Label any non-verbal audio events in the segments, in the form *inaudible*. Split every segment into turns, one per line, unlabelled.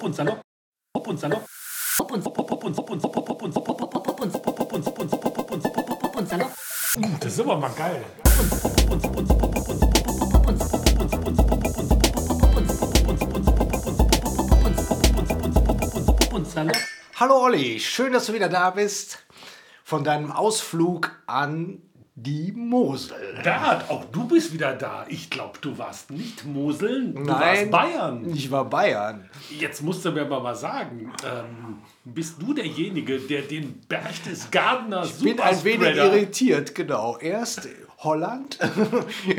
Hopp und Salopp. Hopp und Salopp. Hopp und Hopp Hopp und Hopp und Hopp Hopp und Hopp Hopp Hopp und Hopp Hopp und Hopp und Hopp und Hopp und Hopp Hopp und Salopp.
Das ist aber mal geil.
Hallo Olli, schön, dass du wieder da bist von deinem Ausflug an die Mosel.
Bert, auch du bist wieder da. Ich glaube, du warst nicht Moseln, du
Nein,
warst Bayern.
Ich war Bayern.
Jetzt musst du mir mal was sagen. Ähm, bist du derjenige, der den Berchtesgadener
Ich bin ein wenig irritiert, genau. Erst Holland,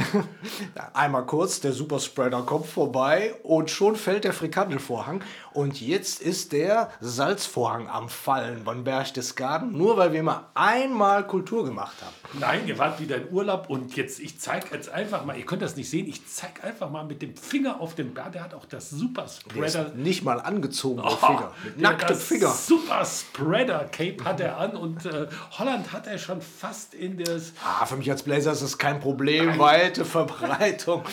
*laughs* einmal kurz, der Superspreader kommt vorbei und schon fällt der Frikandelvorhang. Und jetzt ist der Salzvorhang am Fallen von Berchtesgaden, nur weil wir mal einmal Kultur gemacht haben.
Nein, ihr wart wieder in Urlaub und jetzt, ich zeige jetzt einfach mal, ihr könnt das nicht sehen, ich zeige einfach mal mit dem Finger auf den Bert, der hat auch das
Der
Superspreader.
ist nicht mal angezogen,
Oh,
Finger.
Das
Finger.
Super Spreader Cape hat er an und äh, Holland hat er schon fast in das.
Ah, für mich als Blazer ist das kein Problem. Weite Verbreitung.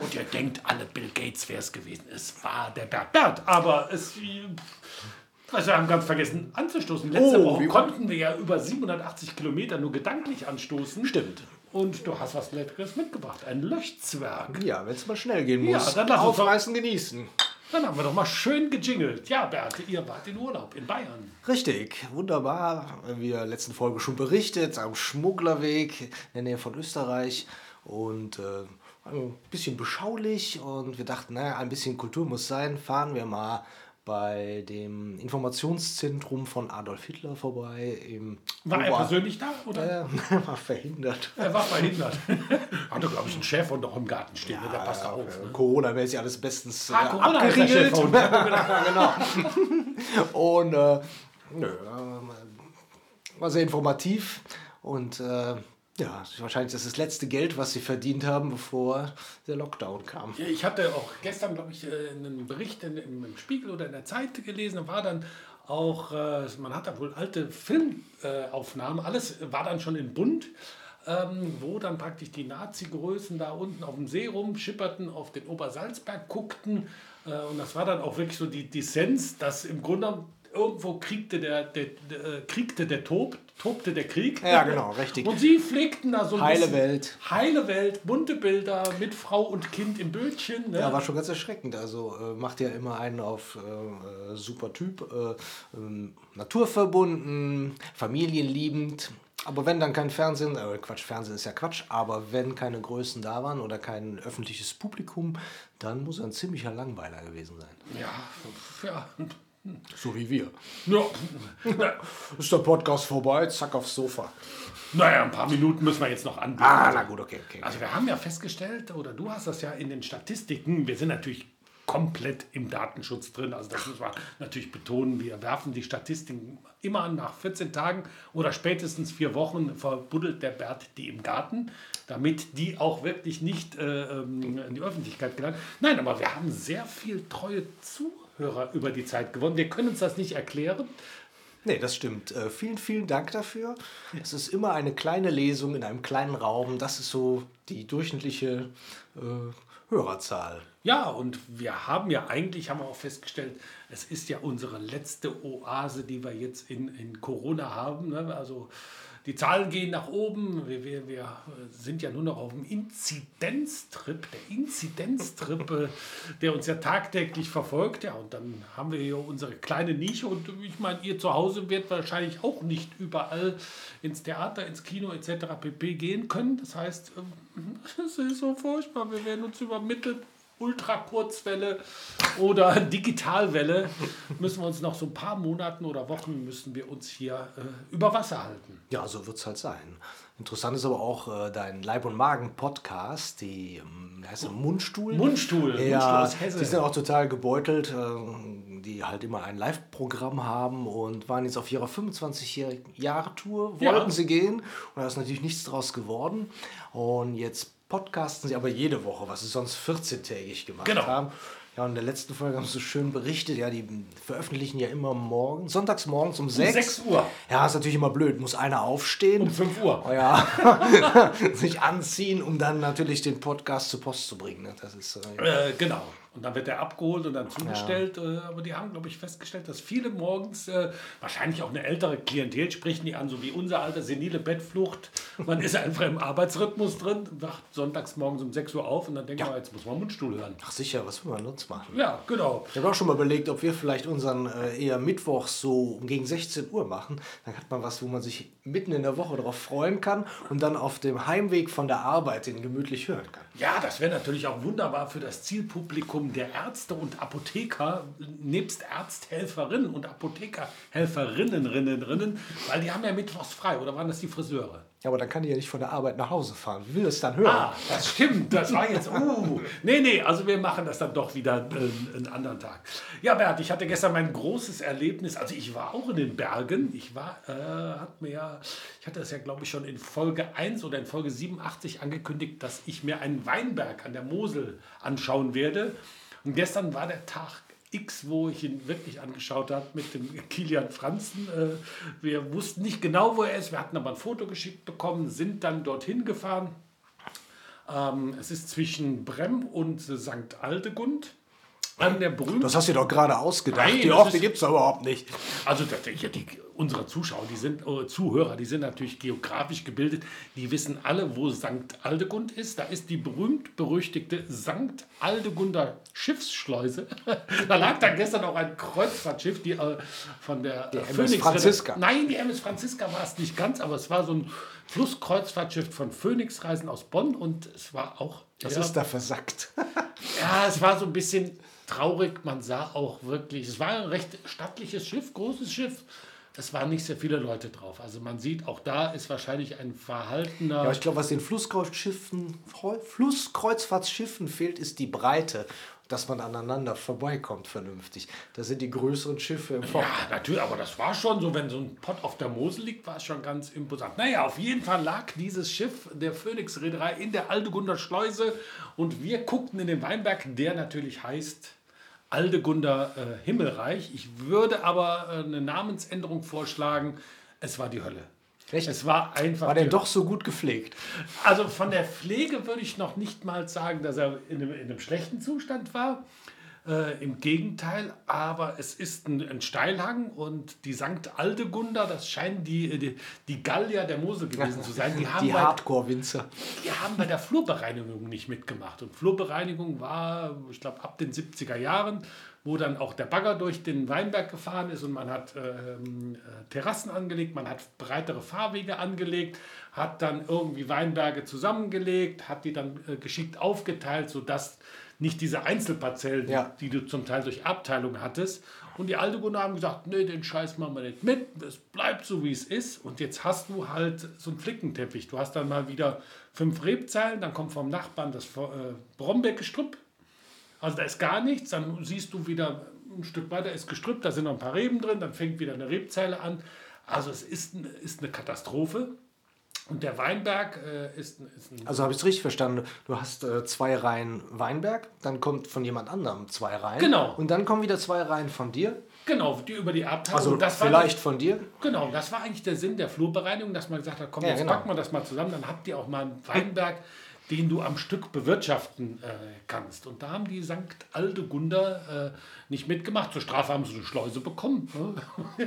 Und ihr denkt alle, Bill Gates wäre es gewesen. Es war der Bert Bert, aber es. Also wir haben ganz vergessen anzustoßen. Letzte
Oh,
Woche konnten wir ja über 780 Kilometer nur gedanklich anstoßen.
Stimmt.
Und du hast was Leckeres mitgebracht. Ein Löchzwerg.
Ja, wenn es mal schnell gehen
Ja,
muss.
dann lass uns
Aufreißen, genießen.
Dann haben wir doch mal schön gejingelt. Ja, Bert, ihr wart in Urlaub in Bayern.
Richtig, wunderbar. In der letzten Folge schon berichtet, am Schmugglerweg in der Nähe von Österreich. Und äh, ein bisschen beschaulich. Und wir dachten, naja, ein bisschen Kultur muss sein. Fahren wir mal bei dem Informationszentrum von Adolf Hitler vorbei. Im
War er
Ober-
persönlich da? Oder?
Äh, *laughs* war verhindert.
Er war verhindert. *laughs* Hatte, glaube ich, einen Schäferhund noch im Garten stehen. der passt da auf. Ne?
Corona-mäßig alles bestens äh,
Ah, Corona ist der
abgeriegelt. Ja, *laughs* genau. Und äh, nö, äh, war sehr informativ und äh, ja, wahrscheinlich das ist das letzte Geld, was sie verdient haben, bevor der Lockdown kam.
Ich hatte auch gestern, glaube ich, äh, einen Bericht in, im, Spiegel oder in der Zeit gelesen. Da war dann auch, äh, man hat da wohl alte Filmaufnahmen, alles war dann schon in Bunt. Ähm, wo dann praktisch die Nazi-Größen da unten auf dem See rumschipperten, auf den Obersalzberg guckten. Äh, und das war dann auch wirklich so die Dissens, dass im Grunde irgendwo kriegte der, der, der, äh, kriegte der Tob, tobte der Krieg.
Ja, genau, richtig.
Und sie pflegten da so ein
Heile
bisschen-
Welt.
Heile Welt, bunte Bilder mit Frau und Kind im Bötchen. Ne?
Ja, war schon ganz erschreckend. Also äh, macht ja immer einen auf äh, äh, super Typ, äh, ähm, naturverbunden, familienliebend. Aber wenn dann kein Fernsehen, äh, Quatsch, Fernsehen ist ja Quatsch, aber wenn keine Größen da waren oder kein öffentliches Publikum, dann muss er ein ziemlicher Langweiler gewesen sein.
Ja, *laughs* ja.
So wie wir.
ja.
Ist der Podcast vorbei, zack aufs Sofa.
Naja, ein paar Minuten müssen wir jetzt noch anbieten.
Ah, na gut, okay, okay.
Also wir haben ja festgestellt, oder du hast das ja in den Statistiken, wir sind natürlich komplett im Datenschutz drin. Also das muss man natürlich betonen. Wir werfen die Statistiken immer an. Nach 14 Tagen oder spätestens vier Wochen verbuddelt der Bert die im Garten, damit die auch wirklich nicht äh, ähm, in die Öffentlichkeit gelangen. Nein, aber wir haben sehr viel treue Zuhörer über die Zeit gewonnen. Wir können uns das nicht erklären.
Nee, das stimmt. Äh, vielen, vielen Dank dafür. Es ist immer eine kleine Lesung in einem kleinen Raum. Das ist so die durchschnittliche äh, Hörerzahl.
Ja, und wir haben ja eigentlich, haben wir auch festgestellt, es ist ja unsere letzte Oase, die wir jetzt in, in Corona haben. Ne? Also die Zahlen gehen nach oben. Wir, wir, wir sind ja nur noch auf dem Inzidenztrip, der Inzidenztrip, äh, der uns ja tagtäglich verfolgt. Ja, und dann haben wir hier unsere kleine Nische. Und ich meine, ihr zu Hause werdet wahrscheinlich auch nicht überall ins Theater, ins Kino etc. pp. gehen können. Das heißt, ähm, *laughs* es ist so furchtbar. Wir werden uns übermittelt. Ultrakurzwelle oder *laughs* Digitalwelle müssen wir uns noch so ein paar Monaten oder Wochen müssen wir uns hier äh, über Wasser halten.
Ja, so wird es halt sein. Interessant ist aber auch äh, dein Leib- und Magen-Podcast, die ähm, heißt der, Mundstuhl.
Mundstuhl,
Ja,
Mundstuhl
die sind auch total gebeutelt, äh, die halt immer ein Live-Programm haben und waren jetzt auf ihrer 25-Jahre-Tour, wollten
Ja.
sie gehen und da ist natürlich nichts draus geworden. Und jetzt podcasten sie aber jede Woche, was sie sonst 14-tägig gemacht
Genau.
haben. Ja, und in der letzten Folge haben sie so schön berichtet, ja, die veröffentlichen ja immer morgen, sonntags morgens um 6.
6 Uhr.
Ja, ist natürlich immer blöd. Muss einer aufstehen.
Um 5 Uhr.
Oh ja, *laughs* sich anziehen, um dann natürlich den Podcast zur Post zu bringen. ne? Das ist, äh,
Äh, genau. Und dann wird er abgeholt und dann zugestellt. Äh, aber die haben, glaube ich, festgestellt, dass viele morgens, äh, wahrscheinlich auch eine ältere Klientel, sprechen die an, so wie unser alter senile Bettflucht. Man ist einfach im Arbeitsrhythmus drin, wacht sonntags morgens um 6 Uhr auf und dann denkt man, jetzt muss man Mundstuhl hören.
Ach sicher, was will man sonst machen?
Ja, genau.
Ich habe auch schon mal überlegt, ob wir vielleicht unseren äh, eher Mittwochs so gegen 16 Uhr machen. Dann hat man was, wo man sich mitten in der Woche darauf freuen kann und dann auf dem Heimweg von der Arbeit den gemütlich hören kann.
Ja, das wäre natürlich auch wunderbar für das Zielpublikum der Ärzte und Apotheker, nebst Ärzthelferinnen und Apothekerhelferinnen, rinnen, rinnen, weil die haben ja mittwochs frei, oder waren das die Friseure?
Ja, aber dann kann die ja nicht von der Arbeit nach Hause fahren. Wie will das dann hören?
Ah, das stimmt, das war jetzt, uh, nee, nee, also wir machen das dann doch wieder äh, einen anderen Tag. Ja, Bert, ich hatte gestern mein großes Erlebnis, also ich war auch in den Bergen, ich war, äh, hat mir ja, ich hatte das ja glaube ich schon in Folge 1 oder in Folge 87 angekündigt, dass ich mir einen Weinberg an der Mosel anschauen werde. Und gestern war der Tag X, wo ich ihn wirklich angeschaut habe mit dem Kilian Franzen. Äh, wir wussten nicht genau, wo er ist. Wir hatten aber ein Foto geschickt bekommen, sind dann dorthin gefahren. Ähm, es ist zwischen Brem und St. Aldegund. An der berühmten
Das hast du dir doch gerade ausgedacht.
Nein,
die Orte gibt es überhaupt nicht.
Also das, ja, die, unsere Zuschauer, die sind äh, Zuhörer, die sind natürlich geografisch gebildet. Die wissen alle, wo St. Aldegund ist. Da ist die berühmt berüchtigte St. Aldegunder Schiffsschleuse. *laughs* da lag da gestern auch ein Kreuzfahrtschiff, die äh, von der äh,
MS Franziska.
Nein, die MS Franziska war es nicht ganz, aber es war so ein Flusskreuzfahrtschiff von Phoenix Reisen aus Bonn und es war auch
Das
ja,
ist da versackt.
ja, es war so ein bisschen traurig. Man sah auch wirklich, es war ein recht stattliches Schiff, großes Schiff. Es waren nicht sehr viele Leute drauf. Also man sieht, auch da ist wahrscheinlich ein verhaltener.
Ja, ich glaube, was den Flusskreuzschiffen, Flusskreuzfahrtsschiffen fehlt, ist die Breite. Dass man aneinander vorbeikommt vernünftig. Das sind die größeren Schiffe im Fort.
Ja, natürlich, aber das war schon so, wenn so ein Pott auf der Mosel liegt, war es schon ganz imposant. Naja, auf jeden Fall lag dieses Schiff der Phoenix-Reederei in der Aldegunder Schleuse und wir guckten in den Weinberg, der natürlich heißt Aldegunder äh, Himmelreich. Ich würde aber äh, eine Namensänderung vorschlagen. Es war die Hölle.
Echt?
Es war einfach.
War der doch so gut gepflegt?
also von der Pflege würde ich noch nicht mal sagen, dass er in einem, in einem schlechten Zustand war. Äh, Im Gegenteil, aber es ist ein, ein Steilhang und die St. Aldegunda, das scheinen die, die, die Gallier der Mosel gewesen zu sein, die *laughs* haben,
Die
bei,
Hardcore-Winzer.
die haben bei der Flurbereinigung nicht mitgemacht. Und Flurbereinigung war, ich glaube, ab den 70er Jahren, wo dann auch der Bagger durch den Weinberg gefahren ist und man hat ähm, äh, Terrassen angelegt, man hat breitere Fahrwege angelegt, hat dann irgendwie Weinberge zusammengelegt, hat die dann äh, geschickt aufgeteilt, sodass nicht diese Einzelparzellen, die-
Ja.
die du zum Teil durch Abteilung hattest. Und die Aldegunder haben gesagt, nee, den Scheiß machen wir nicht mit, es bleibt so, wie es ist. Und jetzt hast du halt so einen Flickenteppich. Du hast dann mal wieder fünf Rebzeilen, dann kommt vom Nachbarn das äh, Brombeergestrüpp. Also da ist gar nichts, dann siehst du wieder ein Stück weiter ist Gestrüpp, da sind noch ein paar Reben drin, dann fängt wieder eine Rebzeile an. Also es ist, ist eine Katastrophe. Und der Weinberg äh, ist, ein- ist ein
Also habe ich es richtig verstanden. Du hast äh, zwei Reihen Weinberg, dann kommt von jemand anderem zwei Reihen.
Genau.
Und dann kommen wieder zwei Reihen von dir.
Genau, die über die Abteilung.
Also
das war
vielleicht von dir.
Genau, das war eigentlich der Sinn der Flurbereinigung, dass man gesagt hat, komm,
Ja,
jetzt
genau.
packen wir das mal zusammen, dann habt ihr auch mal einen Weinberg, den du am Stück bewirtschaften äh, kannst. Und da haben die St. Aldegunda äh, nicht mitgemacht. Zur Strafe haben sie eine Schleuse bekommen. Ne? *laughs*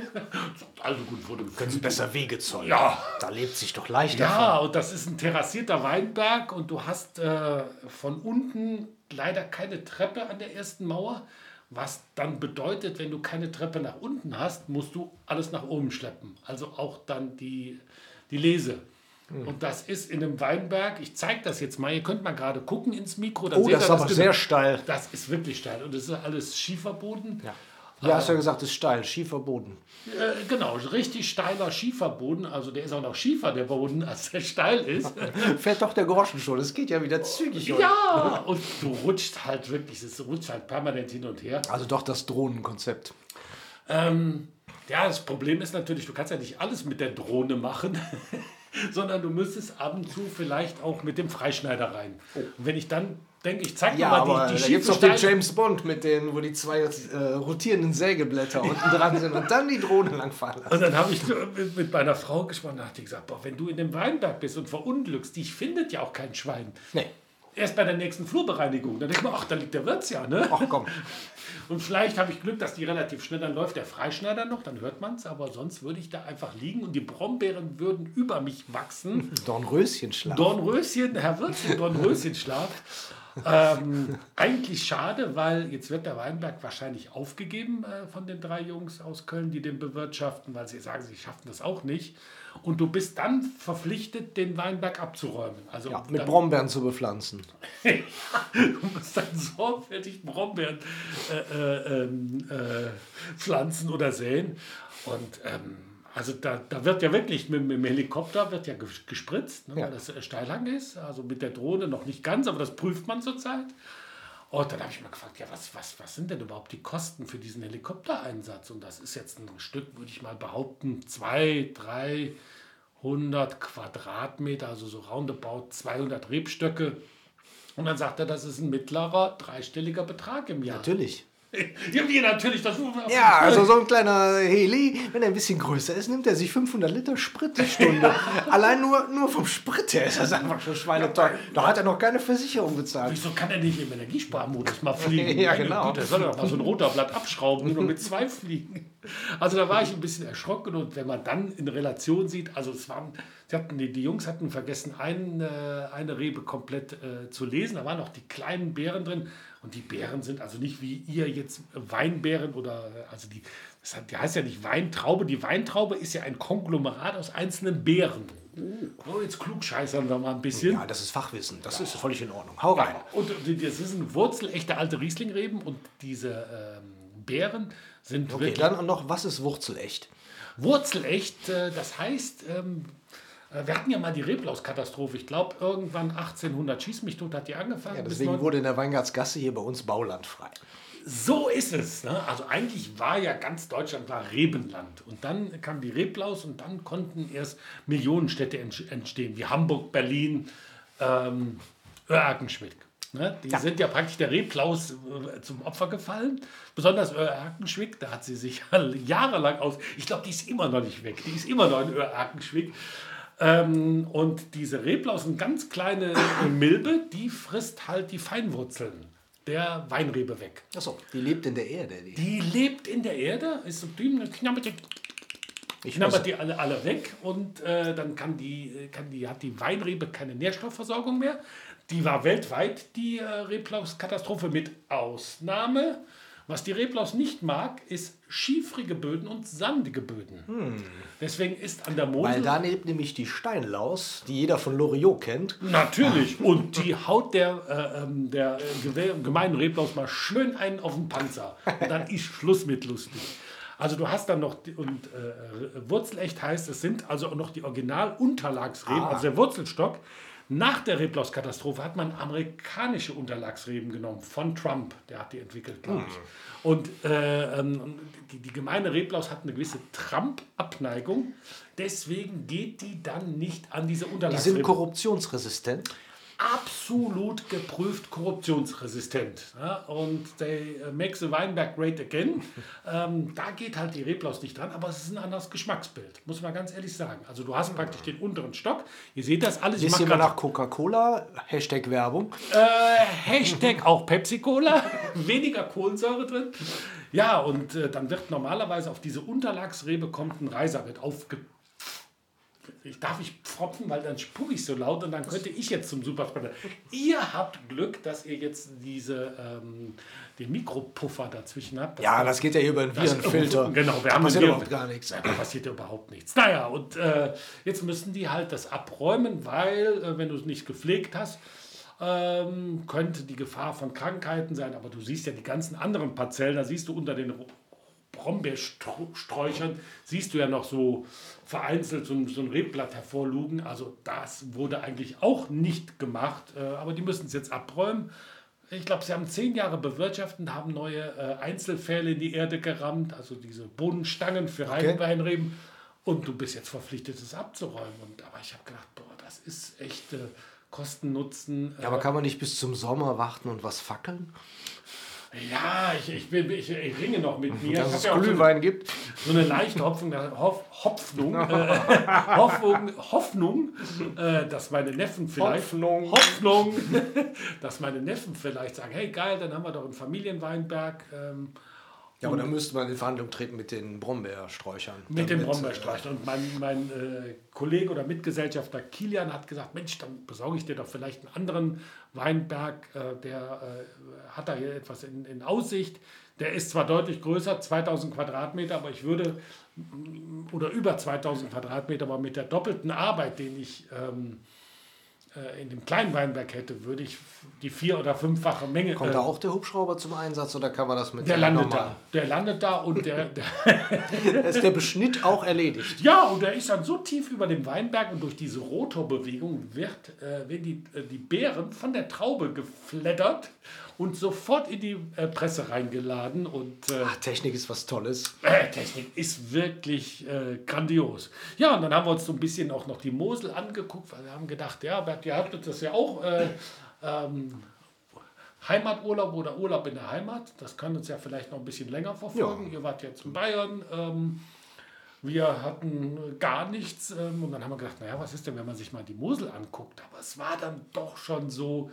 St. Aldegund wurde
Können Sie besser Wege zollen.
Ja.
Da lebt sich doch leichter.
Ja, und das ist ein terrassierter Weinberg und du hast äh, von unten leider keine Treppe an der ersten Mauer. Was dann bedeutet, wenn du keine Treppe nach unten hast, musst du alles nach oben schleppen. Also auch dann die, die Lese.
Hm.
Und das ist in einem Weinberg, ich zeige das jetzt mal, ihr könnt mal gerade gucken ins Mikro.
Oh, das ist aber
genau-
sehr steil.
Das ist wirklich steil und das ist alles Schieferboden.
Ja. Ja, hast ja gesagt, es ist steil, schiefer Boden.
Äh, genau, richtig steiler Schieferboden. Also der ist auch noch schiefer, der Boden, *laughs* als der steil ist. *laughs*
Fährt doch der Groschen schon. Es geht ja wieder zügig.
Ja, und du rutscht halt wirklich, es rutscht halt permanent hin und her.
Also doch das Drohnenkonzept.
Ähm, ja, das Problem ist natürlich, du kannst ja nicht alles mit der Drohne machen, *laughs* sondern du müsstest ab und zu vielleicht auch mit dem Freischneider rein. Und wenn ich dann denke, ich zeig
Ja,
dir
aber
mal die, die
da gibt es
schiefe
doch den James Bond mit den, wo die zwei äh, rotierenden Sägeblätter unten dran sind und dann die Drohne langfahren lassen.
Und dann habe ich mit, mit meiner Frau gesprochen, da hat die gesagt, boah, wenn du in dem Weinberg bist und verunglückst, dich findet ja auch kein Schwein.
Nee.
Erst bei der nächsten Flurbereinigung. Dann denke ich mir, ach, da liegt der Wirts ja, ne?
Ach komm. *laughs*
Und vielleicht habe ich Glück, dass die relativ schnell, dann läuft der Freischneider noch, dann hört man es, aber sonst würde ich da einfach liegen und die Brombeeren würden über mich wachsen.
Dornröschenschlaf.
Dornröschen, Herr Wirts, Dornröschenschlaf. Ähm, eigentlich schade, weil jetzt wird der Weinberg wahrscheinlich aufgegeben äh, von den drei Jungs aus Köln, die den bewirtschaften, weil sie sagen, sie schaffen das auch nicht. Und du bist dann verpflichtet, den Weinberg abzuräumen. Also
Ja, mit
dann,
Brombeeren zu bepflanzen. *laughs*
du musst dann sorgfältig Brombeeren äh, äh, ähm, äh, pflanzen oder säen. Und ähm, also da, da wird ja wirklich mit, mit dem Helikopter wird ja ges- gespritzt, ne,
Ja.
weil das äh, Steilhang ist. Also mit der Drohne noch nicht ganz, aber das prüft man zurzeit. Und dann habe ich mir gefragt, ja, was, was, was sind denn überhaupt die Kosten für diesen Helikoptereinsatz? Und das ist jetzt ein Stück, würde ich mal behaupten, zwei, 300 Quadratmeter, also so roundabout 200 Rebstöcke. Und dann sagt er, das ist ein mittlerer, dreistelliger Betrag im Jahr.
Natürlich.
Ja, wie natürlich, das
Ja, also so ein kleiner Heli, wenn er ein bisschen größer ist, nimmt er sich 500 Liter Sprit die Stunde. *laughs* Allein nur, nur vom Sprit her ist das einfach schon schweineteuer. Da hat er noch keine Versicherung bezahlt.
Wieso kann er nicht im Energiesparmodus mal fliegen? *laughs*
Ja, genau.
Er soll doch mal so ein roter Blatt abschrauben, nur mit zwei fliegen. Also da war ich ein bisschen erschrocken und wenn man dann in Relation sieht, also es waren, sie hatten, die, die Jungs hatten vergessen, ein, äh, eine Rebe komplett äh, zu lesen. Da waren noch die kleinen Beeren drin und die Beeren sind also nicht wie ihr jetzt Weinbeeren oder, also die, das heißt ja nicht Weintraube. Die Weintraube ist ja ein Konglomerat aus einzelnen Beeren. Oh, jetzt klugscheißern wir mal ein bisschen.
Ja, das ist Fachwissen. Das ist völlig in Ordnung. Hau rein.
Und die- das sind wurzelechte alte Rieslingreben und diese ähm, Beeren sind
Okay,
wirklich
dann noch, was ist wurzelecht?
wurzelecht. Äh, das heißt, ähm, äh, wir hatten ja mal die Reblauskatastrophe. Ich glaube, irgendwann 1800 schieß mich tot hat die angefangen.
Ja, deswegen wurde in der Weingartsgasse hier bei uns Bauland frei.
so ist es. Ne? Also eigentlich war ja ganz Deutschland war Rebenland. Und dann kam die Reblaus und dann konnten erst Millionenstädte entstehen, wie Hamburg, Berlin, ähm, Oerkenschwick. Ne? Die sind ja praktisch der Reblaus äh, zum Opfer gefallen. Besonders Oerkenschwick, da hat sie sich *laughs* jahrelang aus. Ich glaube, die ist immer noch nicht weg. Die ist immer noch in Oerkenschwick. Ähm, und diese Reblaus, eine ganz kleine *coughs* Milbe, die frisst halt die Feinwurzeln der Weinrebe weg.
Achso, die lebt in der Erde. Die.
Die lebt in der Erde, ist so dünn, dann knabbert die,
Ich
knabbert die alle, alle weg und äh, dann kann die, äh, kann die, hat die Weinrebe keine Nährstoffversorgung mehr. Die war weltweit die äh, Reblauskatastrophe mit Ausnahme. Was die Reblaus nicht mag, ist schiefrige Böden und sandige Böden. Deswegen ist an der Mosel...
Hm. weil da lebt nämlich die Steinlaus, die jeder von Loriot kennt.
Natürlich. Und die haut der, äh, ähm, der äh, gemeinen Reblaus mal schön einen auf den Panzer. Und dann ist Schluss mit lustig. Also du hast dann noch, die, und äh, Wurzelecht heißt, es sind also auch noch die Original-Unterlagsreben, also der Wurzelstock. Nach der Reblauskatastrophe hat man amerikanische Unterlagsreben genommen, von Trump, der hat die entwickelt, glaube ich. Und äh, ähm, die, die gemeine Reblaus hat eine gewisse Trump-Abneigung, deswegen geht die dann nicht an diese
Die sind
Unterlagsreben
korruptionsresistent.
Absolut geprüft korruptionsresistent. Ja? Und they uh, make the Weinberg great again. ähm, da geht halt die Reblaus nicht dran, aber es ist ein anderes Geschmacksbild, muss man ganz ehrlich sagen. Also du hast praktisch den unteren Stock. Ihr seht das alles. Ich
mal
grad-
nach Coca-Cola? Hashtag Werbung.
äh, Hashtag auch Pepsi-Cola, *laughs* weniger Kohlensäure drin. Ja, und äh, dann wird normalerweise auf diese Unterlagsrebe kommt ein Reiser, wird aufge... Ich darf ich pfropfen, weil dann spucke ich so laut und dann könnte ich jetzt zum Superspreader. Ihr habt Glück, dass ihr jetzt diese, ähm, den Mikropuffer dazwischen habt.
Ja, das geht ja hier über einen Virenfilter. *laughs*
Genau, wir
da
haben
passiert überhaupt gar nichts.
Da passiert ja überhaupt nichts. Naja, und äh, jetzt müssen die halt das abräumen, weil, äh, wenn du es nicht gepflegt hast, ähm, könnte die Gefahr von Krankheiten sein. Aber du siehst ja die ganzen anderen Parzellen, da siehst du unter den Brombeersträuchern, siehst du ja noch so vereinzelt so ein, so ein Rebblatt hervorlugen. Also das wurde eigentlich auch nicht gemacht, äh, aber die müssen es jetzt abräumen. Ich glaube, sie haben zehn Jahre bewirtschaftet, haben neue äh, Einzelfälle in die Erde gerammt, also diese Bodenstangen für Reinweinreben. Und du bist jetzt verpflichtet, es abzuräumen. Und, aber ich habe gedacht, boah, das ist echt äh, Kosten-Nutzen.
Ja, aber kann man nicht bis zum Sommer warten und was fackeln?
Ja, ich, ich, bin, ich, ich ringe noch mit mir.
Dass es
ja auch so,
Glühwein gibt.
so eine leichte Hoffnung, Hoff, Hoffnung, *laughs* äh, Hoffnung, Hoffnung äh, dass meine Neffen vielleicht
Hoffnung.
Hoffnung, *laughs* dass meine Neffen vielleicht sagen, hey geil, dann haben wir doch einen Familienweinberg. Ähm,
Ja, aber dann müsste man in Verhandlung treten mit den Brombeersträuchern.
Mit dem
Damit,
Brombeerstreich. Und mein, mein äh, Kollege oder Mitgesellschafter Kilian hat gesagt, Mensch, dann besorge ich dir doch vielleicht einen anderen Weinberg, äh, der äh, hat da hier etwas in, in Aussicht. Der ist zwar deutlich größer, 2000 Quadratmeter, aber ich würde, oder über 2000 Quadratmeter, aber mit der doppelten Arbeit, den ich ähm, äh, in dem kleinen Weinberg hätte, würde ich die vier- oder fünffache Menge...
äh, Kommt
äh,
da auch der Hubschrauber zum Einsatz oder kann man das mit
der landet da. Der landet da und der, *laughs* der
ist der Beschnitt auch erledigt.
Ja, und er ist dann so tief über dem Weinberg und durch diese Rotorbewegung wird, äh, werden die, äh, die Beeren von der Traube geflattert und sofort in die äh, Presse reingeladen. Und äh,
Ach, Technik ist was Tolles.
äh, Technik ist wirklich äh, grandios. Ja, und dann haben wir uns so ein bisschen auch noch die Mosel angeguckt, weil wir haben gedacht, ja, Bert, ihr habt das ja auch. Äh, ähm, Heimaturlaub oder Urlaub in der Heimat, das kann uns ja vielleicht noch ein bisschen länger verfolgen. Ihr wart jetzt in Bayern, ähm, wir hatten gar nichts ähm, und dann haben wir gedacht, naja, was ist denn, wenn man sich mal die Mosel anguckt? Aber es war dann doch schon so,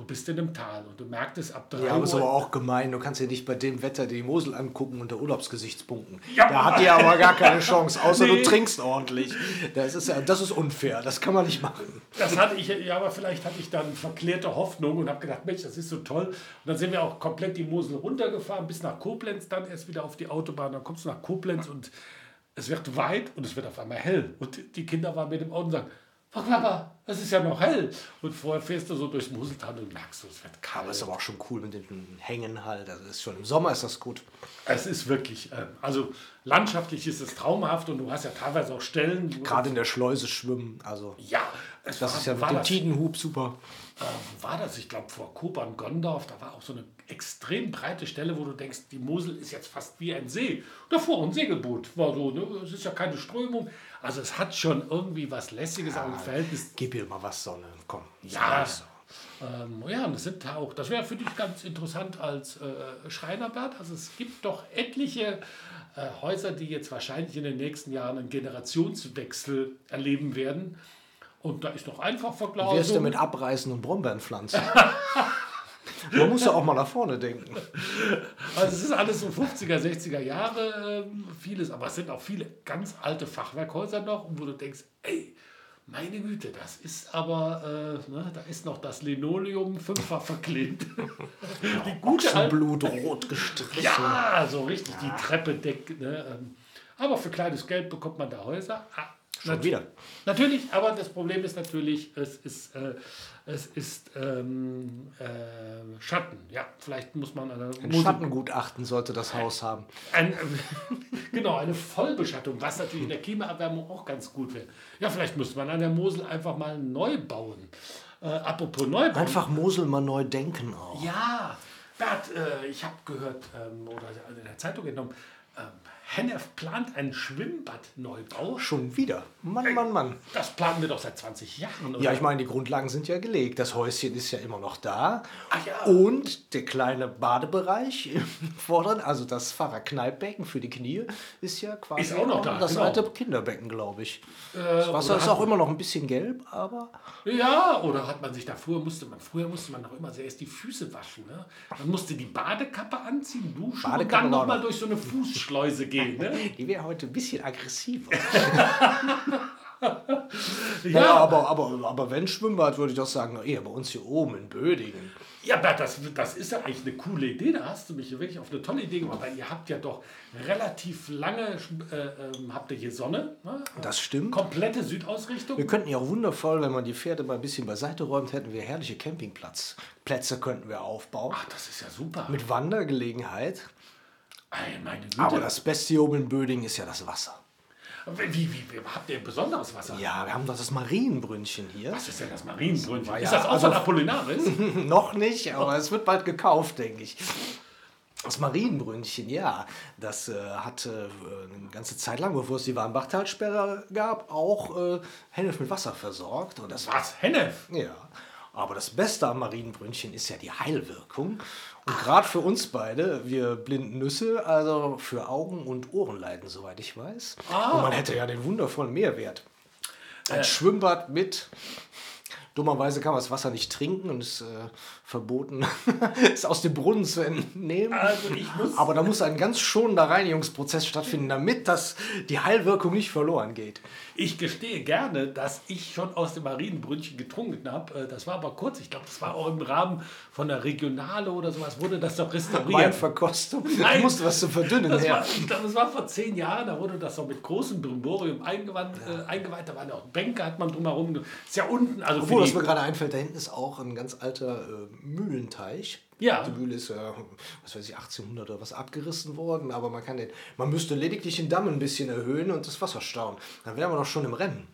du bist in einem Tal und du merktest ab drei
Ja, aber ist
Uhr,
aber auch gemein. Du kannst ja nicht bei dem Wetter die Mosel angucken unter Urlaubsgesichtspunkten.
Ja.
Da hat die aber gar keine *laughs* Chance, außer
Nee.
du trinkst ordentlich. Das ist, das ist unfair. Das kann man nicht machen.
Das hatte ich, ja, aber vielleicht hatte ich dann verklärte Hoffnung und habe gedacht, Mensch, das ist so toll. Und dann sind wir auch komplett die Mosel runtergefahren, bis nach Koblenz, dann erst wieder auf die Autobahn. Dann kommst du nach Koblenz und es wird weit und es wird auf einmal hell. Und die Kinder waren mit dem Auto und sagen, Frau Papa, es ist ja noch hell. Und vorher fährst du so durchs Moseltal und merkst, es wird kalt.
Aber ist aber auch schon cool mit den Hängen halt. Also ist schon im Sommer ist das gut.
Es ist wirklich, ähm, also landschaftlich ist es traumhaft und du hast ja teilweise auch Stellen,
Gerade in der Schleuse schwimmen. Also
ja, es
das
war,
ist ja mit dem Tidenhub super.
Äh, war das? Ich glaube, vor Kobern-Gondorf, da war auch so eine extrem breite Stelle, wo du denkst, die Mosel ist jetzt fast wie ein See. Davor ein Segelboot war so, ne? es ist ja keine Strömung. Also es hat schon irgendwie was Lässiges, aber im Verhältnis
Gib ihr mal was Sonne. Komm.
ja, ähm, ja, und das sind auch, das wäre für dich ganz interessant als äh, Schreinerbert. Also es gibt doch etliche äh, Häuser, die jetzt wahrscheinlich in den nächsten Jahren einen Generationswechsel erleben werden. Und da ist noch einfach Verglasung.
denn mit Abreißen und Brombeerenpflanzen? *laughs* Man muss ja auch mal nach vorne denken.
Also es ist alles so 50er, 60er Jahre ähm, vieles, aber es sind auch viele ganz alte Fachwerkhäuser noch, wo du denkst, ey, meine Güte, das ist aber, äh, ne, da ist noch das Linoleum fünffach verklebt. *laughs* Die gute
Blut rot gestrichen.
ja, so richtig die Treppe deckt. Ne, ähm, aber für kleines Geld bekommt man da Häuser.
Schon
nat-
wieder.
Natürlich, aber das Problem ist natürlich, es ist, äh, es ist ähm, äh, Schatten. Ja, vielleicht muss man eine
Ein Schattengutachten sollte das Haus haben.
ein, *laughs* genau, eine Vollbeschattung, was natürlich in der Klimaerwärmung auch ganz gut wäre. Ja, vielleicht müsste man an der Mosel einfach mal neu bauen. Äh, apropos neu bauen.
Einfach Mosel mal neu denken auch.
Ja, Bert, äh, ich habe gehört, ähm, oder in der Zeitung genommen, ähm, Hennef plant einen Schwimmbadneubau.
Schon wieder. Mann, Mann, Mann.
Das planen wir doch seit 20 Jahren. Oder?
Ja, ich meine, die Grundlagen sind ja gelegt. Das Häuschen ist ja immer noch da.
Ach ja.
Und der kleine Badebereich im *laughs* Vorderen, also das Fahrerkneippbecken für die Knie, ist ja quasi
Ist auch noch da,
das
genau.
alte Kinderbecken, glaube ich.
Äh,
das Wasser ist auch immer noch ein bisschen gelb, aber
Ja, oder hat man sich da früher musste man früher musste man noch immer sehr erst die Füße waschen. Ne? Man musste die Badekappe anziehen, duschen und
Badekappe
dann
war
noch mal
noch-
durch so eine Fußschleuse gehen. Ne? *laughs*
die wäre heute ein bisschen aggressiver. *laughs*
Ja,
Ja, aber, aber, aber wenn Schwimmbad, würde ich doch sagen, eher bei uns hier oben in Bödingen.
Ja, das, das ist ja eigentlich eine coole Idee. Da hast du mich wirklich auf eine tolle Idee gemacht, weil ihr habt ja doch relativ lange, äh, ähm, habt ihr hier Sonne. Ne?
Das stimmt.
Komplette Südausrichtung.
Wir könnten ja auch wundervoll, wenn man die Pferde mal ein bisschen beiseite räumt, hätten wir herrliche Campingplatz. Plätze könnten wir aufbauen.
Ach, das ist ja super.
Mit Wandergelegenheit. Aber das Beste hier oben in Bödingen ist ja das Wasser.
wie, wie, wie, habt ihr besonderes Wasser?
Ja, wir haben das Marienbrünnchen hier.
Was ist denn das Marienbrünnchen? Ist das auch
also-
von Apollinaris? *laughs*
Noch nicht, aber es wird bald gekauft, denke ich. Das Marienbrünnchen, ja, das äh, hat äh, eine ganze Zeit lang, bevor es die Warmbachtalsperre gab, auch äh, Hennef mit Wasser versorgt. Und das
Was? Hennef?
Ja, aber das Beste am Marienbrünnchen ist ja die Heilwirkung. Gerade für uns beide, wir blinden Nüsse, also für Augen- und Ohrenleiden, soweit ich weiß.
Ah.
Und man hätte ja den wundervollen Mehrwert. Ein Schwimmbad mit. Dummerweise kann man das Wasser nicht trinken und ist äh, verboten, *laughs* es aus dem Brunnen zu entnehmen.
Also
Aber da muss ein ganz schonender Reinigungsprozess stattfinden, damit das, die Heilwirkung nicht verloren geht.
Ich gestehe gerne, dass ich schon aus dem Marienbrünnchen getrunken habe. Äh, Das war aber kurz. Ich glaube, das war auch im Rahmen von der Regionale oder sowas. Wurde das doch restauriert.
Weinverkostung.
Nein.
musste was zu verdünnen.
Das
her.
war, ich glaube, das war vor zehn Jahren, da wurde das so mit großem Brimborium eingeweiht, äh, eingeweiht. Da waren ja auch Bänke, hat man drumherum. Ist ja unten, also
Obwohl, was mir gerade einfällt, da hinten ist auch ein ganz alter äh, Mühlenteich.
Ja.
Die Mühle ist ja, was weiß ich, 1800 oder was abgerissen worden, aber man kann den, man müsste lediglich den Damm ein bisschen erhöhen und das Wasser stauen. Dann wären wir doch schon im Rennen.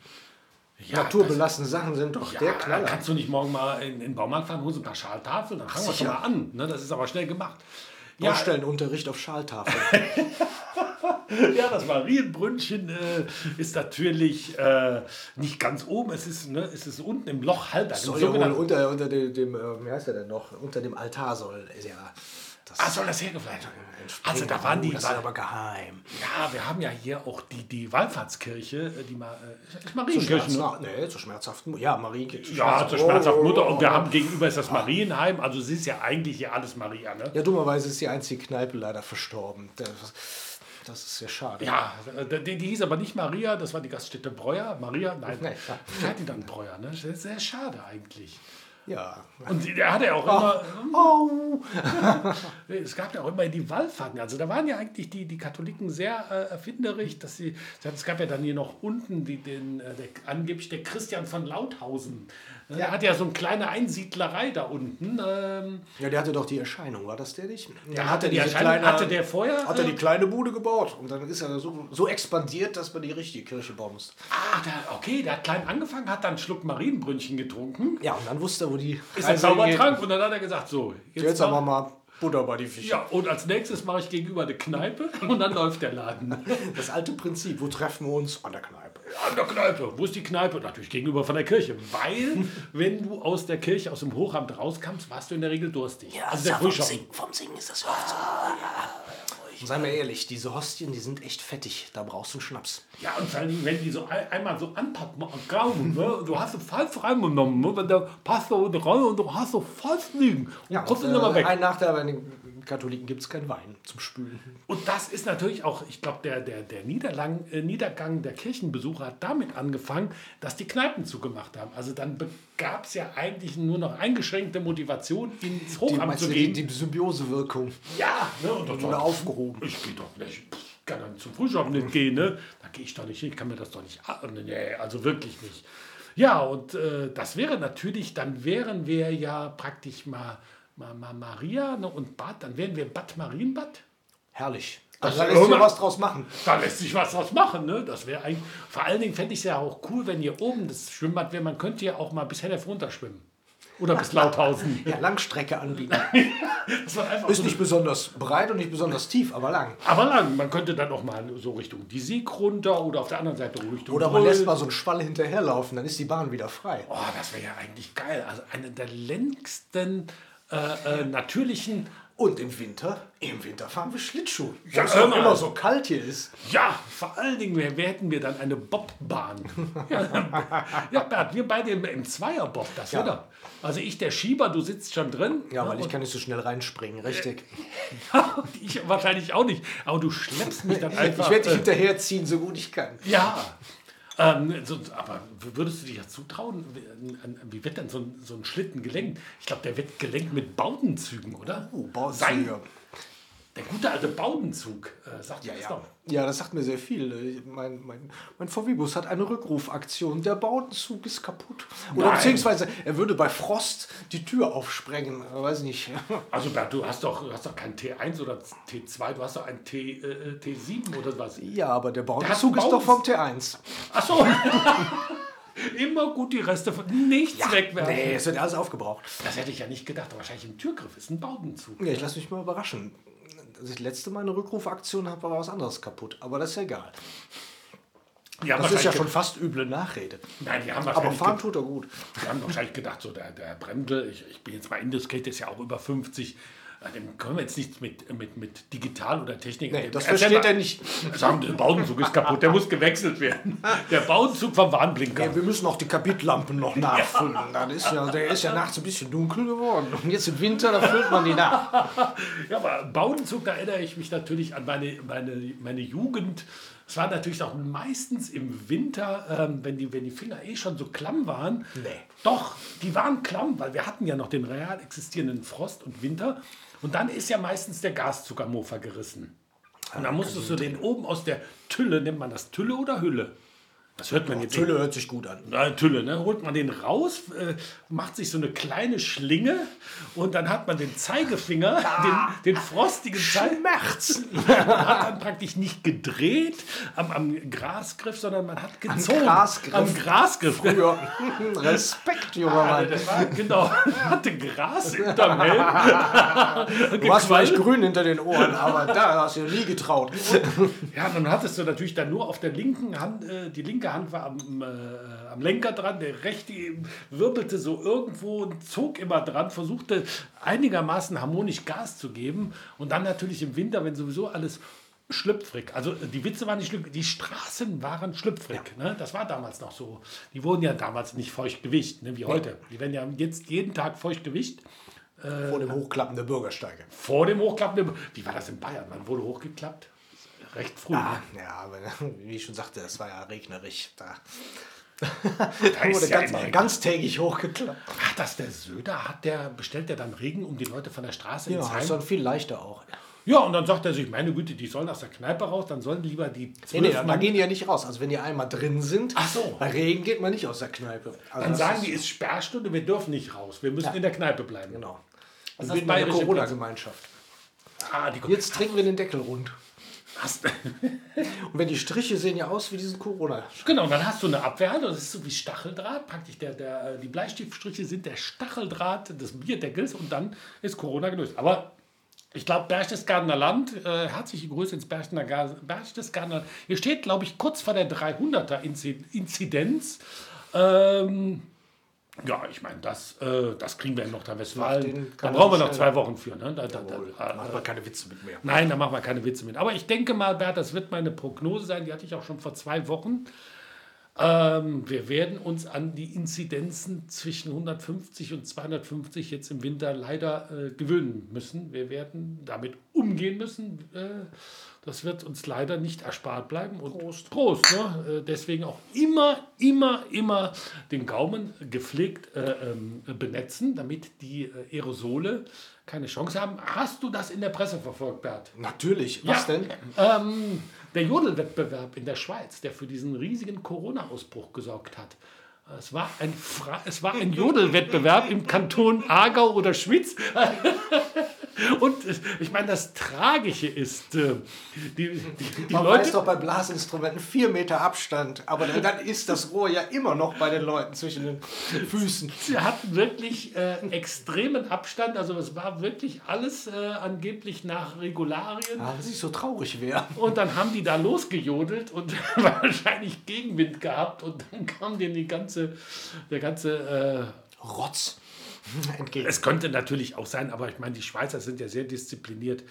ja,
Naturbelassene Sachen sind doch
das,
der
ja,
Knaller.
kannst du nicht morgen mal in, in den Baumarkt fahren, holst ein paar Schaltafeln, dann fangen wir schon mal an. Ne? Das ist aber schnell gemacht. Ja,
Baustellenunterricht auf Schaltafel. *laughs* *laughs*
Ja, das Marienbrünnchen äh, ist natürlich äh, nicht ganz oben, es ist, ne, es ist unten im Loch im
soll ja wohl unter, unter dem, dem äh, wie heißt er denn noch, unter dem Altar soll ja das
Ah, soll das hergefallen sein? Also da waren die,
Oh, das ist aber geheim.
ja, wir haben ja hier auch die, die Wallfahrtskirche, äh, die Ma äh,
Zur
Marienkirche.
schmerzhaften, nee, zur schmerzhaften, ja, Marienkirche.
Ja, zur schmerzhaften Mutter. Und wir haben gegenüber ist das Marienheim. Also es ist ja eigentlich hier alles Maria, ne?
Ja, dummerweise ist die einzige Kneipe leider verstorben. Das, das ist sehr schade.
Ja, äh, die, die hieß aber nicht Maria, das war die Gaststätte Breuer. Maria, nein, die dann Breuer, ne? Das ist sehr schade eigentlich.
Ja.
Und der hatte ja auch immer,
Oh. *laughs*
es gab ja auch immer die Wallfahrten. Also da waren ja eigentlich die, die Katholiken sehr äh, erfinderisch, dass sie, es gab ja dann hier noch unten die, den, äh, der, angeblich der Christian von Lauthausen. Ne, Der hat ja so eine kleine Einsiedlerei da unten. Ähm,
Ja, der hatte doch die Erscheinung, war das der nicht?
der hatte die Erscheinung, hatte der vorher.
Hat er
äh,
die kleine Bude gebaut und dann ist er so, so expandiert, dass man die richtige Kirche bauen musste.
Ah, der, okay, der hat klein angefangen, hat dann einen Schluck Marienbrünnchen getrunken,
Ja, und dann wusste er, wo die
ist ein. Zaubertrank und dann hat er gesagt, so, jetzt,
Jetzt aber mal Butter bei die Fische.
Ja, und als nächstes mache ich gegenüber eine Kneipe und dann läuft der Laden. *laughs*
Das alte Prinzip, wo treffen wir uns? An der Kneipe.
An der Kneipe. Wo ist die Kneipe? Natürlich gegenüber von der Kirche. Weil, *laughs* wenn du aus der Kirche, aus dem Hochamt rauskamst, warst du in der Regel durstig. also der Frühschoppen.
vom Singen ist das ja oft so. Und seien wir ehrlich, diese Hostien, die sind echt fettig. Da brauchst du einen Schnaps.
Ja, und vor allem, wenn die so ein, einmal so anpacken Gaumen, ne? du hast so falsch reingenommen, ne? wenn der passt da unten rein und du hast so falsch liegen.
Ja,
und kommst du
und, äh,
weg.
ein Nachteil den Katholiken gibt es keinen Wein zum Spülen.
Und das ist natürlich auch, ich glaube, der, der, der Niederlang, äh, Niedergang der Kirchenbesucher hat damit angefangen, dass die Kneipen zugemacht haben. Also dann gab es ja eigentlich nur noch eingeschränkte Motivation, ins
Die,
Hochamt
meinst
zu
du, die,
gehen.
die Symbiosewirkung
ja, ne? Und das
wurde aufgehoben.
ich gehe doch nicht, ich kann dann zum Frühschoppen nicht gehen, ne? Da gehe ich doch nicht hin, ich kann mir das doch nicht. a- Nee, also wirklich nicht. Ja, und äh, das wäre natürlich, dann wären wir ja praktisch mal Maria ne, und Bad, dann wären wir Bad Marienbad.
Herrlich.
Das
Also da lässt sich was draus machen.
Da lässt sich was draus machen, ne? Das wäre eigentlich. Vor allen Dingen fände ich es ja auch cool, wenn hier oben das Schwimmbad wäre. Man könnte ja auch mal bis Hennef runterschwimmen. Oder bis Lauthausen. *laughs*
Ja, Langstrecke anbieten. *laughs* Ist
so
nicht besonders breit und nicht besonders tief, aber lang.
aber lang. Man könnte dann auch mal so Richtung die Sieg runter oder auf der anderen Seite Richtung.
Oder man
Brühl.
lässt mal so einen Schwall hinterherlaufen, dann ist die Bahn wieder frei.
Oh, das wäre ja eigentlich geil. Also eine der längsten äh, äh, natürlichen.
Und im Winter, im Winter fahren wir Schlittschuh.
Ja,
es
mal.
immer so kalt hier ist.
Ja, vor allen Dingen wir, wir hätten wir dann eine Bobbahn. *laughs* ja, Bert, wir beide im, im Zweierbob, das
Ja.
doch. Also ich der Schieber, du sitzt schon drin.
Ja,
ne,
weil ich kann nicht so schnell reinspringen, richtig. *laughs*
Ich wahrscheinlich auch nicht. Aber du schleppst mich dann einfach.
ich werde dich
äh,
hinterherziehen, so gut ich kann.
ja. Ähm, so, aber würdest du dich ja zutrauen, wie, wird denn so ein, so ein Schlitten gelenkt? Ich glaube, der wird gelenkt mit Baudenzügen, oder?
Oh, Baudenzüge.
Sein, der gute alte Baudenzug, äh, sagt ja, das
Ja.
doch.
ja, das sagt mir sehr viel. Mein, mein, mein VW-Bus hat eine Rückrufaktion. Der Baudenzug ist kaputt. Oder
Nein.
beziehungsweise er würde bei Frost die Tür aufsprengen. Äh, Weiß nicht. *laughs*
Also Bert, du hast doch, du hast doch kein T1 oder T2, du hast doch ein T, äh, T7 oder was.
Ja, aber der Baudenzug ist
Baudens-
doch vom T1.
Ach so. *laughs* Immer gut die Reste von nichts wegwerfen.
Nee, es wird alles aufgebraucht.
Das hätte ich ja nicht gedacht. Wahrscheinlich im Türgriff ist ein Baudenzug.
Ja, ich lasse mich mal überraschen. Als ich das letzte Mal eine Rückrufaktion habe, war was anderes kaputt. Aber das ist ja egal.
Ja,
Das ist ja schon fast üble Nachrede.
Nein, die haben
Aber
wahrscheinlich
fahren tut er gut.
Die haben wahrscheinlich gedacht, so der, der Bremsel, ich, ich bin jetzt mal indiskret, ist ja auch über 50. Ja, Dem können wir jetzt nichts mit, mit, mit digital oder Technik.
Nee, das
Erzähl
versteht
mal.
er nicht.
Sagen, der Bauenzug ist kaputt, der muss gewechselt werden. Der Bauenzug vom Warnblinker.
Ja, wir müssen auch die Kapitlampen noch nachfüllen. Das ist ja, der ist ja nachts ein bisschen dunkel geworden. Und jetzt im Winter, da füllt man die nach.
Ja, aber Bauenzug, da erinnere ich mich natürlich an meine, meine, meine Jugend. Es war natürlich auch meistens im Winter, ähm, wenn, die, wenn die Finger eh schon so klamm waren.
Nee.
Doch, die waren klamm, weil wir hatten ja noch den real existierenden Frost und Winter. Und dann ist ja meistens der Mofa gerissen. Und dann musstest du den oben aus der Tülle, nennt man das Tülle oder Hülle? Das hört man jetzt
Tülle hört sich gut an.
na, Tülle, ne? holt man den raus, äh, macht sich so eine kleine Schlinge und dann hat man den Zeigefinger, den, den frostigen Zeigefinger,
Schmerz. *laughs*
hat dann praktisch nicht gedreht am, am Grasgriff, sondern man hat gezogen.
Grasgriff.
Am Grasgriff.
Früher. *laughs* Respekt, junger Mann.
Das war, genau, *laughs* hatte Gras hinterm Helm.
Du warst vielleicht grün hinter den Ohren, aber da hast du dir nie getraut.
Ja, dann hattest du natürlich dann nur auf der linken Hand, äh, die linke Hand war am, äh, am Lenker dran, der rechte wirbelte so irgendwo und zog immer dran, versuchte einigermaßen harmonisch Gas zu geben und dann natürlich im Winter, wenn sowieso alles schlüpfrig, also äh, die Witze waren nicht schlüpfrig, die Straßen waren schlüpfrig, ne? das war damals noch so. Die wurden ja damals nicht feuchtgewicht, ne, wie heute. Die werden ja jetzt jeden Tag feuchtgewicht.
Vor dem Hochklappen der Bürgersteige.
Vor dem Hochklappen, wie war das in Bayern? Wann wurde hochgeklappt? Recht früh.
Ah, ja, aber wie ich schon sagte, es war ja regnerisch. Da *laughs*
Da ist
wurde
ja
ganz, ganztägig hochgeklappt.
Ach, dass der Söder hat, der bestellt der dann Regen, um die Leute von der Straße
Ja,
ins
ist
Heim.
dann viel leichter auch.
Ja, und dann sagt er sich, meine Güte, die sollen aus der Kneipe raus, dann sollen lieber die
Nee, nee, da
Mann-
gehen die ja nicht raus. Also wenn die einmal drin sind,
Ach so.
bei Regen geht man nicht aus der Kneipe. Also
dann
das
sagen
ist-
die, ist Sperrstunde, wir dürfen nicht raus, wir müssen in der Kneipe bleiben.
Genau.
Das
Wir
ist
eine
bayerische
Corona-Gemeinschaft.
Ah, die
Jetzt trinken wir den Deckel rund.
Hast, *laughs*
Und wenn die Striche sehen ja aus wie diesen Corona.
Genau, dann hast du eine Abwehrhand, das ist so wie Stacheldraht, praktisch der, der, die Bleistiftstriche sind der Stacheldraht des Bierdeckels und dann ist Corona gelöst. Aber ich glaube, Berchtesgadener Land, äh, herzliche Grüße ins Berchtesgadener Land. Hier steht, glaube ich, kurz vor der 300er Inzi- Inzidenz. Ähm, ja, ich meine, das, äh, das kriegen wir in Nordrhein-Westfalen. Da brauchen wir noch zwei Wochen für. Ne? Da, da, da,
Machen wir keine Witze mit mir.
Nein, da machen wir keine Witze mit. Aber ich denke mal, Bert, das wird meine Prognose sein, die hatte ich auch schon vor zwei Wochen. Ähm, wir werden uns an die Inzidenzen zwischen 150 und 250 jetzt im Winter leider äh, gewöhnen müssen. Wir werden damit umgehen müssen. Äh, das wird uns leider nicht erspart bleiben. Und Prost. Prost. Ne? Äh, deswegen auch immer, immer, immer den Gaumen gepflegt äh, ähm, benetzen, damit die Aerosole keine Chance haben. Hast du das in der Presse verfolgt, Bert?
Natürlich. Was
Ja.
denn?
Ähm, der Jodelwettbewerb in der Schweiz, der für diesen riesigen Corona-Ausbruch gesorgt hat. Es war ein, Fra es war ein Jodelwettbewerb im Kanton Aargau oder Schwyz. *laughs* Und äh, ich meine, das Tragische ist, äh, die, die, die
Man
Leute.
weiß doch bei Blasinstrumenten vier Meter Abstand, aber dann, dann ist das Rohr ja immer noch bei den Leuten zwischen den Füßen.
Sie hatten wirklich äh, extremen Abstand, also es war wirklich alles äh, angeblich nach Regularien.
Ah, dass ich so traurig wäre.
Und dann haben die da losgejodelt und *laughs* wahrscheinlich Gegenwind gehabt und dann kam denen die ganze, der ganze.
Rotz.
Äh, *laughs*
Entgegen.
es könnte natürlich auch sein, aber ich meine, die Schweizer sind ja sehr diszipliniert.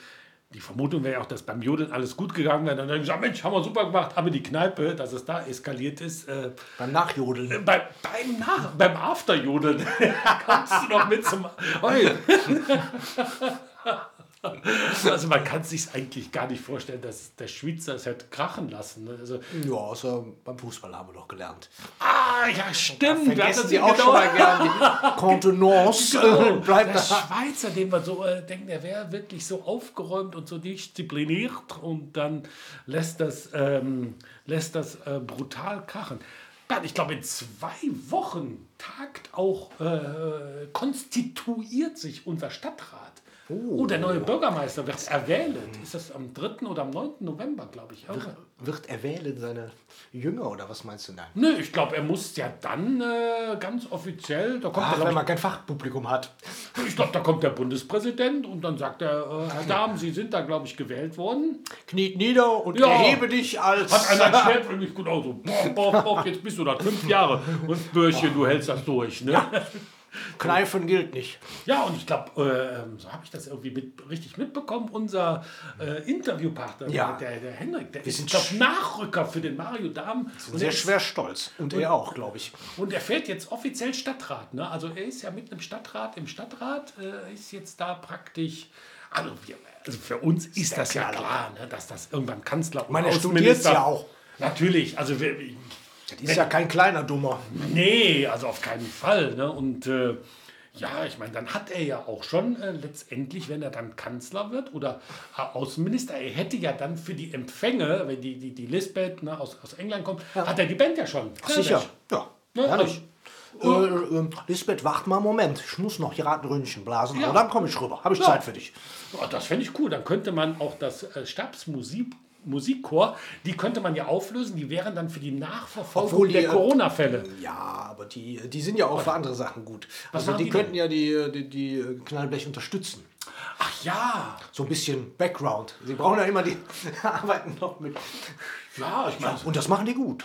Die Vermutung wäre ja auch, dass beim Jodeln alles gut gegangen wäre. Dann haben die gesagt, Mensch, haben wir super gemacht. Aber die Kneipe, dass es da eskaliert ist, äh,
Beim Nachjodeln.
bei, beim, Nach beim Afterjodeln *laughs* kommst du noch mit zum. *laughs* *laughs* Also man kann es sich eigentlich gar nicht vorstellen, dass der Schweizer es hätte krachen lassen. ne? Also,
Ja, außer beim Fußball haben wir doch gelernt.
ah, ja, stimmt. wir
Vergessen Sie auch
genau-
schon mal gern die *laughs* Kontenance.
Genau.
Bleibt
der
da.
Schweizer, den wir so äh, denken, der wäre wirklich so aufgeräumt und so diszipliniert und dann lässt das, ähm, lässt das äh, brutal krachen. Ich glaube, in zwei Wochen tagt auch, äh, konstituiert sich unser Stadtrat. Oh, der neue Bürgermeister wird erwählt. Ist das am 3. oder am 9. November, glaube ich. Ja.
Wird er wählen seine Jünger oder was meinst du dann?
Nö, ich glaube, er muss ja dann äh, ganz offiziell, da kommt
Ach,
er, glaub
wenn man kein Fachpublikum hat.
Ich glaube, da kommt der Bundespräsident und dann sagt er, äh, Herr Dahmen, Sie sind da, glaube ich, gewählt worden.
Kniet nieder und
Ja.
erhebe dich als.
Hat einer schnell für mich gut aus. So, boah, boah, boah, jetzt bist du da fünf Jahre. Und Bürschchen, du hältst das durch. Ne?
Kneifen gilt nicht.
Ja, und ich glaube, äh, so habe ich das irgendwie mit, richtig mitbekommen. Unser äh, Interviewpartner,
Ja.
der, der Henrik, der ist
sind
glaub, Nachrücker für den Mario Dahm. Und
Sehr
er ist-
schwer stolz. Und er auch, glaube ich.
Und er fährt jetzt offiziell Stadtrat. Ne? Also er ist ja mit einem Stadtrat im Stadtrat, äh, ist jetzt da praktisch. Also, wir, also für uns ist das ja klar, ne? dass das irgendwann Kanzler und
meine, er
Außenminister-
studiert's ja auch.
Natürlich, also wir,
Das ist ja kein kleiner Dummer.
Nee, also auf keinen Fall. Ne? Und äh, ja, ich meine, dann hat er ja auch schon äh, letztendlich, wenn er dann Kanzler wird oder äh, Außenminister, er hätte ja dann für die Empfänge, wenn die, die, die Lisbeth ne, aus, aus England kommt, hat er die Band ja schon.
Sicher. Ja,
Ja,
herrlich. Äh, äh, Lisbeth, wart mal einen Moment. Ich muss noch hier ein Ründchen blasen.
Ja.
Aber dann komme ich rüber. Habe ich
Ja.
Zeit für dich.
Ja, das fände ich cool. Dann könnte man auch das äh, Stabsmusik. Musikchor, die könnte man ja auflösen, die wären dann für die Nachverfolgung
Obwohl
der
äh,
Corona-Fälle.
Ja, aber die, die sind ja auch für andere Sachen gut. Also
machen
die,
die
könnten ja die, die, die äh, Knallblech unterstützen.
Ach ja,
So ein bisschen Background. Sie brauchen ja immer die *laughs* arbeiten noch mit.
ja, ich meine,
Und das machen die gut.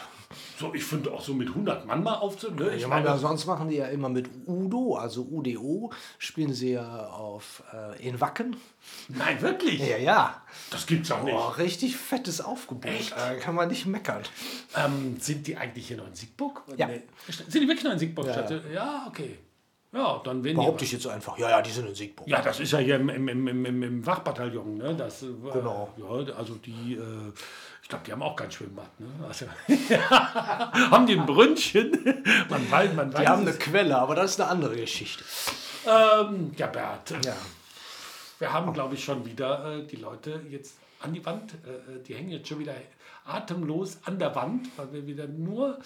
So, ich finde auch so mit 100 Mann mal aufzunehmen. Ne? Ich
Ja,
meine,
aber sonst machen die ja immer mit Udo, also UDO, spielen sie ja auf äh, in Wacken.
nein, wirklich?
Ja, ja.
Das gibt's doch nicht.
Boah, richtig fettes Aufgebot.
Echt?
Da kann man nicht meckern.
Ähm, sind die eigentlich hier noch in Siegburg?
Ja.
Nee. Sind die wirklich noch in Siegburg?
Ja,
Ja, ja okay. Ja, dann werden
Behaupte ich jetzt einfach. Ja, ja, die sind in Siegburg.
Ja, das ist ja hier im, im, im, im, im- Wachbataillon. Ne? Das, äh,
Genau.
Ja, also die, äh, glaube, die haben auch kein Schwimmbad. Ne? Also, *laughs* haben die ein Brünnchen? *laughs* man weiß, man weiß
Die haben eine. Quelle, aber das ist eine andere Geschichte.
Ähm, ja, Bert,
Ja.
wir haben, glaube ich, schon wieder äh, die Leute jetzt an die Wand. Äh, die hängen jetzt schon wieder atemlos an der Wand, weil wir wieder nur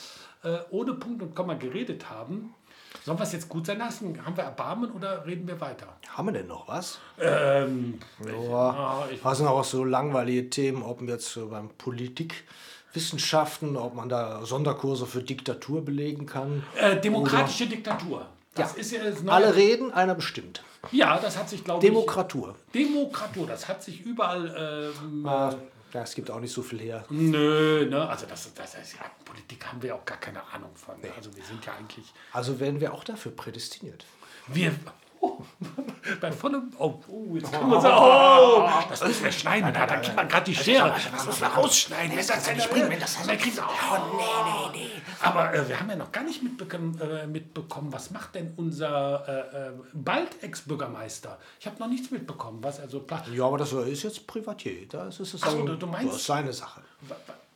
äh, ohne Punkt und Komma geredet haben. Sollen wir es jetzt gut sein lassen? Haben wir Erbarmen oder reden wir weiter?
Haben wir denn noch was?
Ähm,
Ja,
ich-
was sind auch so langweilige Themen, ob man jetzt beim Politikwissenschaften, ob man da Sonderkurse für Diktatur belegen kann.
äh, demokratische Diktatur. Das
Ja.
ist ja das.
Alle reden, einer bestimmt.
Ja, das hat sich, glaube ich.
Demokratur.
Demokratur, das hat sich überall. Ähm,
Ah, ja, es gibt auch nicht so viel her.
Nö, ne? Also, das, das ist ja. Politik haben wir auch gar keine Ahnung von. ne? Also, wir sind ja eigentlich.
Also werden wir auch dafür prädestiniert.
Wir. Oh, *laughs* bei vollem. Oh, oh jetzt kann man sagen. Oh, das müssen wir schneiden. Da, da kriegt man gerade die Schere. Das müssen wir rausschneiden. Das kannst du nicht bringen, wenn das dann kriegst du, oh, nee, nee, nee. Aber äh, wir haben ja noch gar nicht mitbekommen, äh, mitbekommen was macht denn unser äh, äh, bald Ex-Bürgermeister? Ich habe noch nichts mitbekommen, was er so plant.
Ja, aber das ist jetzt Privatier. Das ist, es
Ach so, du- du meinst-
das ist seine Sache.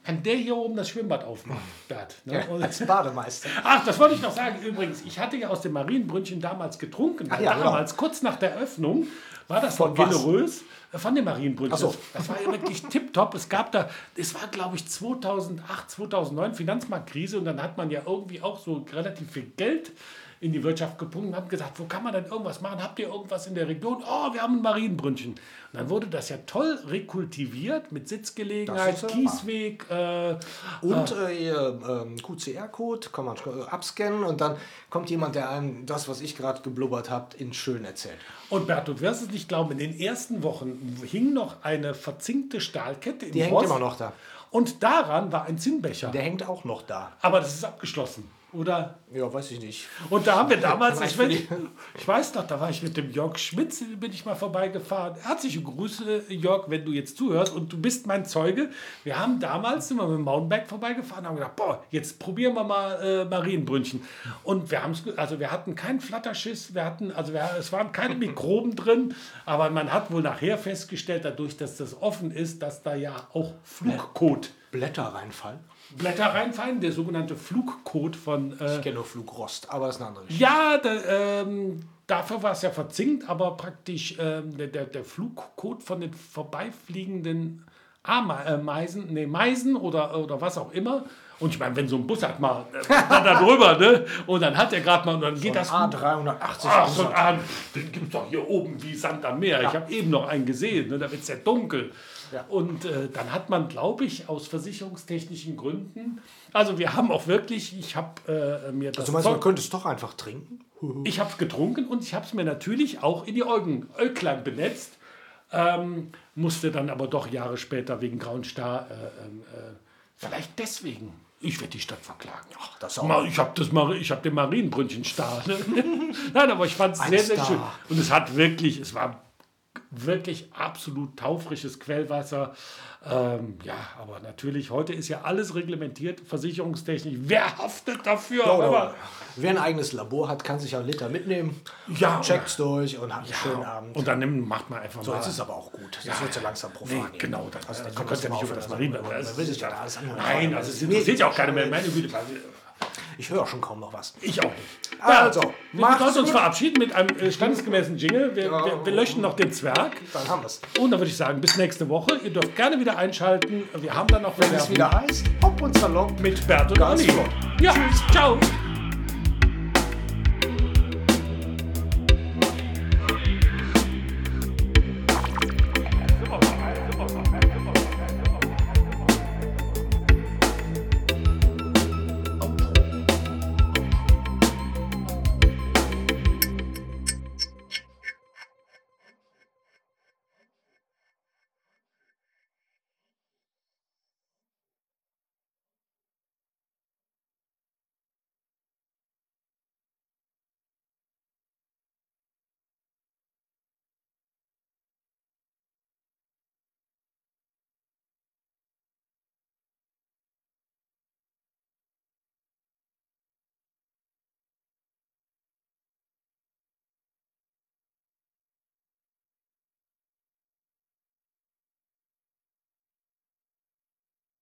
Kann der hier oben das Schwimmbad aufmachen, *laughs* Bert? Ne? Und-
Als Bademeister.
Ach, das wollte ich noch sagen. Übrigens, ich hatte ja aus dem Marienbrünnchen damals getrunken. Weil
ja, genau.
damals, kurz nach der Öffnung, war das
Von
generös. äh, Von dem Marienbrünnchen.
Ach so.
Das war ja wirklich tipptopp. Es gab da, es war glaube ich 2008, 2009 Finanzmarktkrise und dann hat man ja irgendwie auch so relativ viel Geld in die Wirtschaft gepumpt und hat gesagt, wo kann man denn irgendwas machen? Habt ihr irgendwas in der Region? Oh, wir haben ein Marienbrünnchen. Und dann wurde das ja toll rekultiviert mit Sitzgelegenheit, Kiesweg. Äh,
Und äh, ihr ähm, QCR-Code kann man äh, abscannen und dann kommt jemand, der einem das, was ich gerade geblubbert habe, in schön erzählt.
Und Bert, du wirst es nicht glauben, in den ersten Wochen hing noch eine verzinkte Stahlkette im
Die hängt
Rost.
immer noch da.
Und daran war ein Zinnbecher.
Der hängt auch noch da.
Aber das ist abgeschlossen, oder?
Ja, weiß ich nicht.
Und da haben wir *laughs* damals, ich, weiß- ich weiß noch, da war ich mit dem Jörg Schmitz, bin ich mal vorbeigefahren. Herzliche Grüße, Jörg, wenn du jetzt zuhörst und du bist mein Zeuge. Wir haben damals, sind wir mit dem Mountainbike vorbeigefahren, haben gedacht, boah, jetzt probieren wir mal äh, Marienbrünnchen. Und wir haben es, also wir hatten keinen Flatterschiss, wir hatten, also wir, es waren keine *laughs* Mikroben drin, aber man hat wohl nachher festgestellt, dadurch, dass das offen ist, dass da ja auch Flugkot
Blätter reinfallen.
Blätter reinfallen, der sogenannte Flugkot von äh,
Ich kenne nur Flugrost, aber das ist eine andere Geschichte.
ja, da, ähm, dafür war es ja verzinkt, aber praktisch ähm, der, der, der Flugcode von den vorbeifliegenden Ameisen, nee, Meisen oder, oder was auch immer. Und ich meine, wenn so ein Bus hat mal äh, da drüber, ne? Und dann hat er gerade mal, und dann geht das.
A380.
Ach, so ein Ahn, den gibt es doch hier oben wie Sand am Meer. Ich habe eben noch einen gesehen, ne? da wird es ja dunkel.
Ja.
Und äh, dann hat man, glaube ich, aus versicherungstechnischen Gründen, also wir haben auch wirklich, ich habe äh, mir das
Also, du meinst, man
Zeug-
könnte es doch einfach trinken?
ich habe es getrunken und ich habe es mir natürlich auch in die Augen, Äuglein benetzt. Ähm, musste dann aber doch Jahre später wegen grauen Star äh, ähm, äh, Vielleicht deswegen. Ich werde die Stadt verklagen.
Ach, das auch.
Ich habe das Mar ich hab den Marienbrünnchen Star. Ne? *laughs* Nein, aber ich fand es sehr, sehr
Star.
schön. Und es hat wirklich, es war wirklich absolut taufrisches Quellwasser. Ähm, ja, aber natürlich, heute ist ja alles reglementiert, versicherungstechnisch. Wer haftet dafür?
Oder,
aber,
wer ein eigenes Labor hat, kann sich ja einen Liter mitnehmen.
Ja,
Checkt's durch und hat einen schönen
ja,
Abend.
und dann nimmt- macht man einfach
so,
mal.
jetzt ist es aber auch gut. Das wird so langsam profan.
Nee, genau. Das,
Also,
also,
da
du
kommt
kannst ja
das
nicht über das
das ja anhören.
Nein, also es interessiert ja auch
ist
keine mehr. Meine Güte,
Ich höre schon kaum noch was.
ich auch nicht.
Also,
wir
macht's
können uns verabschieden mit einem äh, standesgemäßen Jingle. Wir, wir, wir löschen noch den Zwerg.
Dann haben wir es.
Und dann würde ich sagen, bis nächste Woche. Ihr dürft gerne wieder einschalten. Wir haben dann noch
Wenn es wieder heißt, Hop und Salopp
mit Bert und
Ganz flott.
Ja, ciao.